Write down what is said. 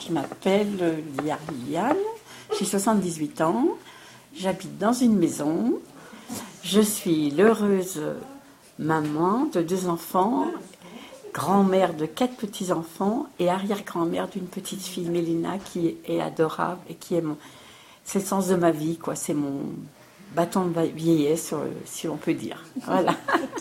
je m'appelle euh, Liane, j'ai 78 ans, j'habite dans une maison, je suis l'heureuse maman de deux enfants, grand-mère de quatre petits-enfants et arrière-grand-mère d'une petite fille, Mélina, qui est adorable et qui est mon... C'est le sens de ma vie, quoi. C'est mon bâton de vieillesse, euh, si on peut dire. Voilà.